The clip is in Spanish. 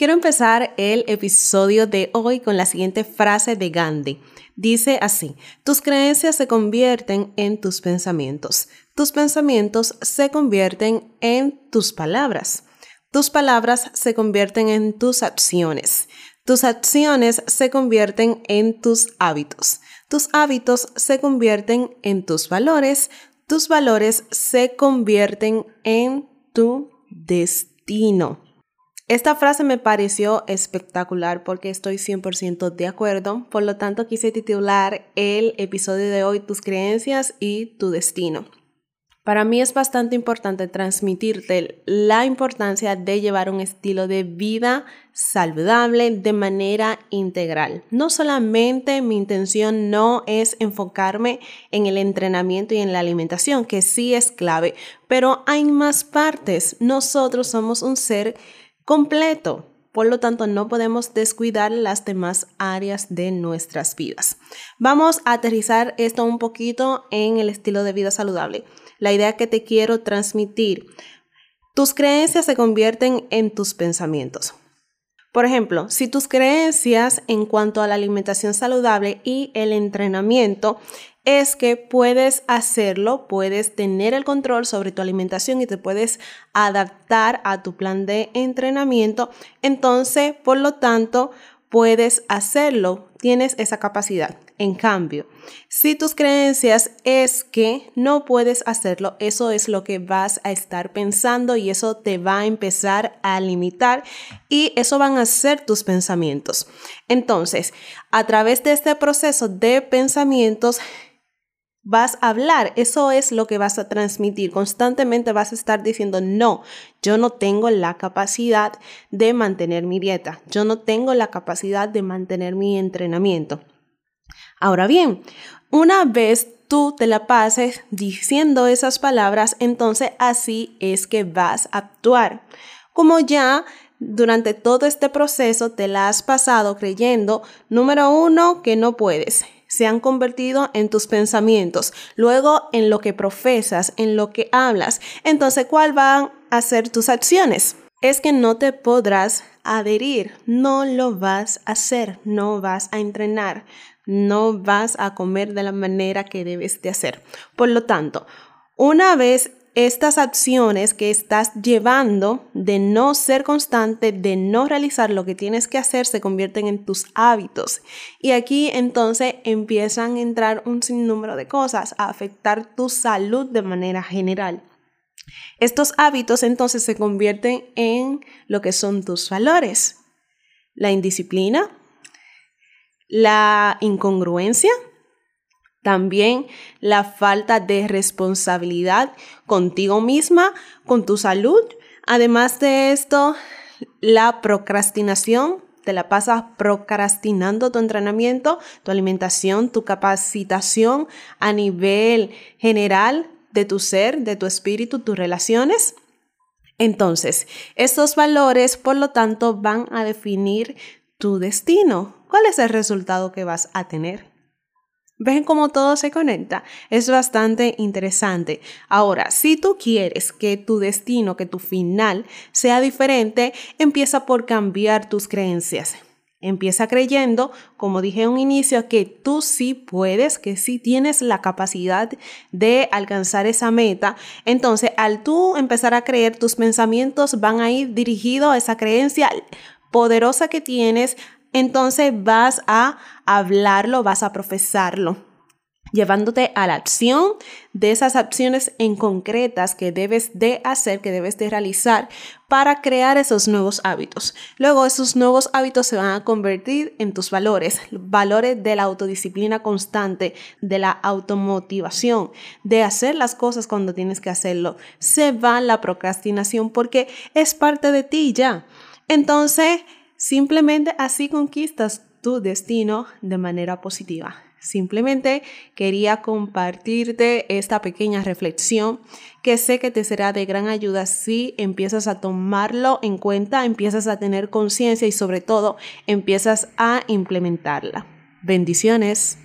Quiero empezar el episodio de hoy con la siguiente frase de Gandhi. Dice así, tus creencias se convierten en tus pensamientos, tus pensamientos se convierten en tus palabras, tus palabras se convierten en tus acciones, tus acciones se convierten en tus hábitos, tus hábitos se convierten en tus valores, tus valores se convierten en tu destino. Esta frase me pareció espectacular porque estoy 100% de acuerdo, por lo tanto quise titular el episodio de hoy Tus creencias y tu destino. Para mí es bastante importante transmitirte la importancia de llevar un estilo de vida saludable de manera integral. No solamente mi intención no es enfocarme en el entrenamiento y en la alimentación, que sí es clave, pero hay más partes. Nosotros somos un ser completo. Por lo tanto, no podemos descuidar las demás áreas de nuestras vidas. Vamos a aterrizar esto un poquito en el estilo de vida saludable. La idea que te quiero transmitir. Tus creencias se convierten en tus pensamientos. Por ejemplo, si tus creencias en cuanto a la alimentación saludable y el entrenamiento es que puedes hacerlo, puedes tener el control sobre tu alimentación y te puedes adaptar a tu plan de entrenamiento. Entonces, por lo tanto, puedes hacerlo, tienes esa capacidad. En cambio, si tus creencias es que no puedes hacerlo, eso es lo que vas a estar pensando y eso te va a empezar a limitar y eso van a ser tus pensamientos. Entonces, a través de este proceso de pensamientos, vas a hablar, eso es lo que vas a transmitir. Constantemente vas a estar diciendo, no, yo no tengo la capacidad de mantener mi dieta, yo no tengo la capacidad de mantener mi entrenamiento. Ahora bien, una vez tú te la pases diciendo esas palabras, entonces así es que vas a actuar. Como ya durante todo este proceso te la has pasado creyendo, número uno, que no puedes se han convertido en tus pensamientos, luego en lo que profesas, en lo que hablas. Entonces, ¿cuál van a ser tus acciones? Es que no te podrás adherir, no lo vas a hacer, no vas a entrenar, no vas a comer de la manera que debes de hacer. Por lo tanto, una vez estas acciones que estás llevando de no ser constante, de no realizar lo que tienes que hacer, se convierten en tus hábitos. Y aquí entonces empiezan a entrar un sinnúmero de cosas a afectar tu salud de manera general. Estos hábitos entonces se convierten en lo que son tus valores. La indisciplina, la incongruencia, también la falta de responsabilidad contigo misma, con tu salud. Además de esto, la procrastinación. Te la pasas procrastinando tu entrenamiento, tu alimentación, tu capacitación a nivel general de tu ser, de tu espíritu, tus relaciones. Entonces, estos valores, por lo tanto, van a definir tu destino. ¿Cuál es el resultado que vas a tener? ¿Ven cómo todo se conecta? Es bastante interesante. Ahora, si tú quieres que tu destino, que tu final sea diferente, empieza por cambiar tus creencias. Empieza creyendo, como dije en un inicio, que tú sí puedes, que sí tienes la capacidad de alcanzar esa meta. Entonces, al tú empezar a creer, tus pensamientos van a ir dirigidos a esa creencia poderosa que tienes entonces vas a hablarlo, vas a profesarlo, llevándote a la acción de esas acciones en concretas que debes de hacer, que debes de realizar para crear esos nuevos hábitos. Luego esos nuevos hábitos se van a convertir en tus valores, valores de la autodisciplina constante, de la automotivación, de hacer las cosas cuando tienes que hacerlo. Se va la procrastinación porque es parte de ti ya. Entonces, Simplemente así conquistas tu destino de manera positiva. Simplemente quería compartirte esta pequeña reflexión que sé que te será de gran ayuda si empiezas a tomarlo en cuenta, empiezas a tener conciencia y sobre todo empiezas a implementarla. Bendiciones.